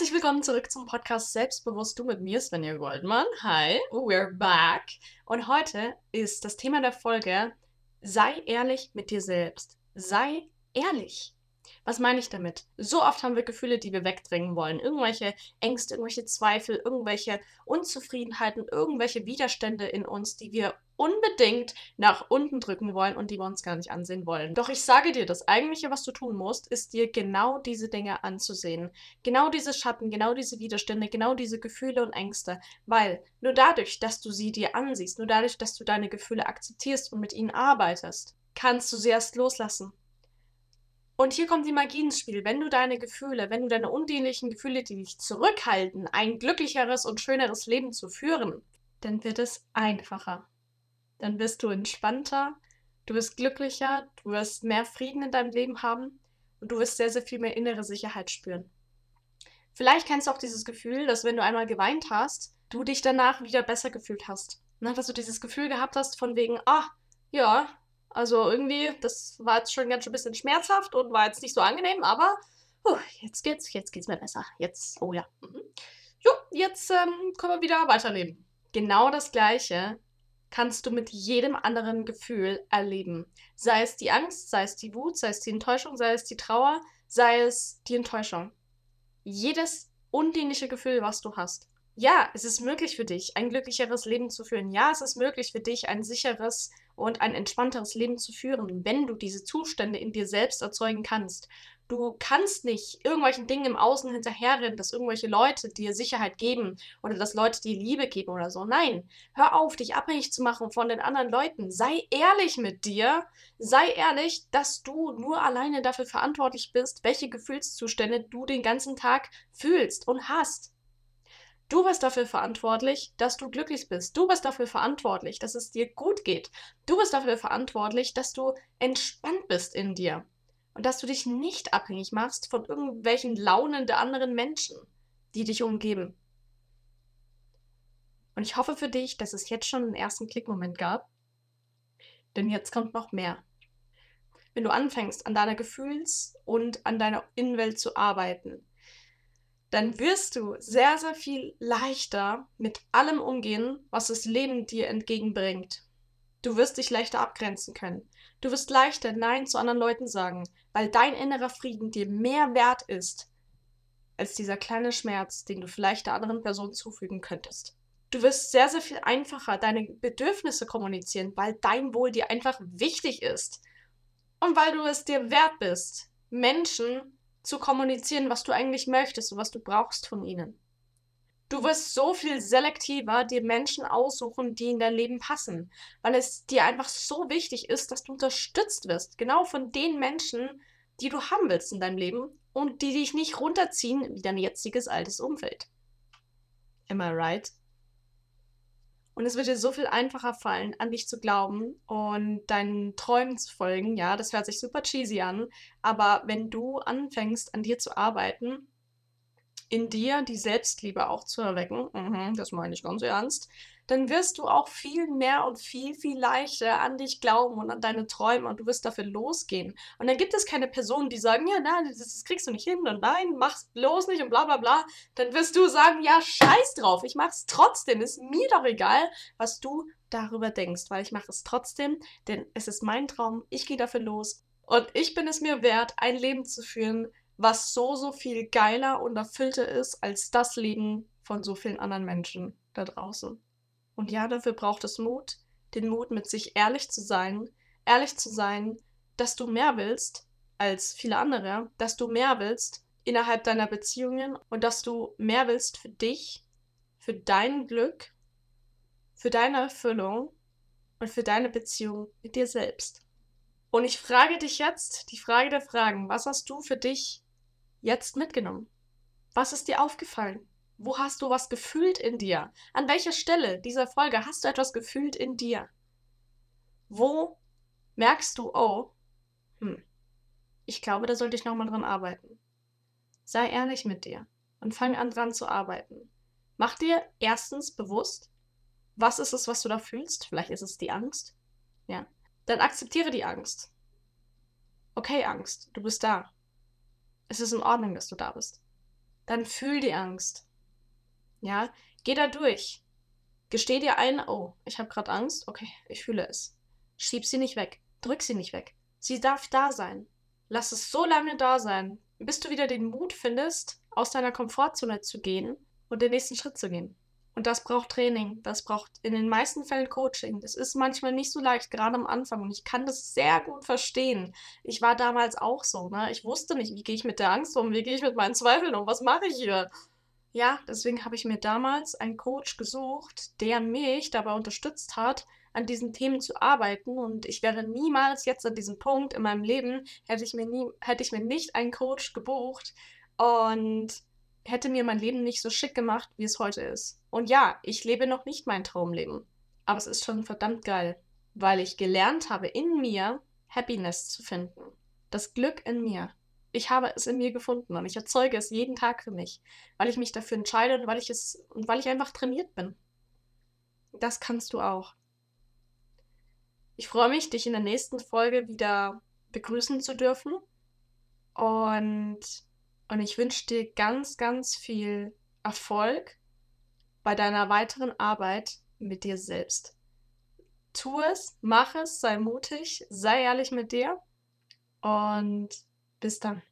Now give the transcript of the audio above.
Herzlich willkommen zurück zum Podcast Selbstbewusst du mit mir, Svenja Goldmann. Hi, we're back. Und heute ist das Thema der Folge: Sei ehrlich mit dir selbst. Sei ehrlich. Was meine ich damit? So oft haben wir Gefühle, die wir wegdrängen wollen. Irgendwelche Ängste, irgendwelche Zweifel, irgendwelche Unzufriedenheiten, irgendwelche Widerstände in uns, die wir unbedingt nach unten drücken wollen und die wir uns gar nicht ansehen wollen. Doch ich sage dir, das eigentliche, was du tun musst, ist dir genau diese Dinge anzusehen. Genau diese Schatten, genau diese Widerstände, genau diese Gefühle und Ängste. Weil nur dadurch, dass du sie dir ansiehst, nur dadurch, dass du deine Gefühle akzeptierst und mit ihnen arbeitest, kannst du sie erst loslassen. Und hier kommt die Magie ins Spiel. Wenn du deine Gefühle, wenn du deine undienlichen Gefühle, die dich zurückhalten, ein glücklicheres und schöneres Leben zu führen, dann wird es einfacher dann bist du entspannter, du wirst glücklicher, du wirst mehr Frieden in deinem Leben haben und du wirst sehr, sehr viel mehr innere Sicherheit spüren. Vielleicht kennst du auch dieses Gefühl, dass wenn du einmal geweint hast, du dich danach wieder besser gefühlt hast. Ne? Dass du dieses Gefühl gehabt hast von wegen, ah, ja, also irgendwie, das war jetzt schon ganz schön ein bisschen schmerzhaft und war jetzt nicht so angenehm, aber uh, jetzt geht's, jetzt geht's mir besser. Jetzt, oh ja. Mhm. Jo, jetzt ähm, können wir wieder weiterleben. Genau das Gleiche kannst du mit jedem anderen Gefühl erleben. Sei es die Angst, sei es die Wut, sei es die Enttäuschung, sei es die Trauer, sei es die Enttäuschung. Jedes undienliche Gefühl, was du hast. Ja, es ist möglich für dich, ein glücklicheres Leben zu führen. Ja, es ist möglich für dich, ein sicheres und ein entspannteres Leben zu führen, wenn du diese Zustände in dir selbst erzeugen kannst. Du kannst nicht irgendwelchen Dingen im Außen hinterherrennen, dass irgendwelche Leute dir Sicherheit geben oder dass Leute dir Liebe geben oder so. Nein, hör auf, dich abhängig zu machen von den anderen Leuten. Sei ehrlich mit dir. Sei ehrlich, dass du nur alleine dafür verantwortlich bist, welche Gefühlszustände du den ganzen Tag fühlst und hast. Du bist dafür verantwortlich, dass du glücklich bist. Du bist dafür verantwortlich, dass es dir gut geht. Du bist dafür verantwortlich, dass du entspannt bist in dir und dass du dich nicht abhängig machst von irgendwelchen Launen der anderen Menschen, die dich umgeben. Und ich hoffe für dich, dass es jetzt schon einen ersten Klickmoment gab, denn jetzt kommt noch mehr. Wenn du anfängst, an deiner Gefühls- und an deiner Innenwelt zu arbeiten, dann wirst du sehr, sehr viel leichter mit allem umgehen, was das Leben dir entgegenbringt. Du wirst dich leichter abgrenzen können. Du wirst leichter Nein zu anderen Leuten sagen, weil dein innerer Frieden dir mehr wert ist als dieser kleine Schmerz, den du vielleicht der anderen Person zufügen könntest. Du wirst sehr, sehr viel einfacher deine Bedürfnisse kommunizieren, weil dein Wohl dir einfach wichtig ist. Und weil du es dir wert bist, Menschen zu kommunizieren, was du eigentlich möchtest und was du brauchst von ihnen. Du wirst so viel selektiver dir Menschen aussuchen, die in dein Leben passen, weil es dir einfach so wichtig ist, dass du unterstützt wirst, genau von den Menschen, die du haben willst in deinem Leben und die dich nicht runterziehen wie dein jetziges altes Umfeld. Am I right? Und es wird dir so viel einfacher fallen, an dich zu glauben und deinen Träumen zu folgen. Ja, das hört sich super cheesy an, aber wenn du anfängst, an dir zu arbeiten, in dir die Selbstliebe auch zu erwecken, mhm, das meine ich ganz ernst, dann wirst du auch viel mehr und viel, viel leichter an dich glauben und an deine Träume und du wirst dafür losgehen. Und dann gibt es keine Personen, die sagen, ja, nein, das, das kriegst du nicht hin und nein, mach's bloß nicht und bla bla bla. Dann wirst du sagen, ja, scheiß drauf, ich mach's trotzdem, ist mir doch egal, was du darüber denkst, weil ich mache es trotzdem, denn es ist mein Traum, ich gehe dafür los und ich bin es mir wert, ein Leben zu führen, was so, so viel geiler und erfüllter ist als das Leben von so vielen anderen Menschen da draußen. Und ja, dafür braucht es Mut, den Mut, mit sich ehrlich zu sein, ehrlich zu sein, dass du mehr willst als viele andere, dass du mehr willst innerhalb deiner Beziehungen und dass du mehr willst für dich, für dein Glück, für deine Erfüllung und für deine Beziehung mit dir selbst. Und ich frage dich jetzt die Frage der Fragen, was hast du für dich jetzt mitgenommen? Was ist dir aufgefallen? Wo hast du was gefühlt in dir? An welcher Stelle dieser Folge hast du etwas gefühlt in dir? Wo merkst du, oh, hm, ich glaube, da sollte ich nochmal dran arbeiten. Sei ehrlich mit dir und fang an dran zu arbeiten. Mach dir erstens bewusst, was ist es, was du da fühlst? Vielleicht ist es die Angst. Ja. Dann akzeptiere die Angst. Okay, Angst, du bist da. Es ist in Ordnung, dass du da bist. dann fühl die Angst. Ja, geh da durch. Gesteh dir ein, oh, ich habe gerade Angst, okay, ich fühle es. Schieb sie nicht weg, drück sie nicht weg. Sie darf da sein. Lass es so lange da sein, bis du wieder den Mut findest, aus deiner Komfortzone zu gehen und den nächsten Schritt zu gehen. Und das braucht Training, das braucht in den meisten Fällen Coaching. Das ist manchmal nicht so leicht, gerade am Anfang. Und ich kann das sehr gut verstehen. Ich war damals auch so. Ne? Ich wusste nicht, wie gehe ich mit der Angst um, wie gehe ich mit meinen Zweifeln um, was mache ich hier? Ja, deswegen habe ich mir damals einen Coach gesucht, der mich dabei unterstützt hat, an diesen Themen zu arbeiten. Und ich wäre niemals jetzt an diesem Punkt in meinem Leben, hätte ich mir, nie, hätte ich mir nicht einen Coach gebucht und hätte mir mein Leben nicht so schick gemacht, wie es heute ist. Und ja, ich lebe noch nicht mein Traumleben. Aber es ist schon verdammt geil, weil ich gelernt habe, in mir Happiness zu finden. Das Glück in mir. Ich habe es in mir gefunden und ich erzeuge es jeden Tag für mich, weil ich mich dafür entscheide und weil ich es und weil ich einfach trainiert bin. Das kannst du auch. Ich freue mich, dich in der nächsten Folge wieder begrüßen zu dürfen. Und, und ich wünsche dir ganz, ganz viel Erfolg bei deiner weiteren Arbeit mit dir selbst. Tu es, mach es, sei mutig, sei ehrlich mit dir und bis dann.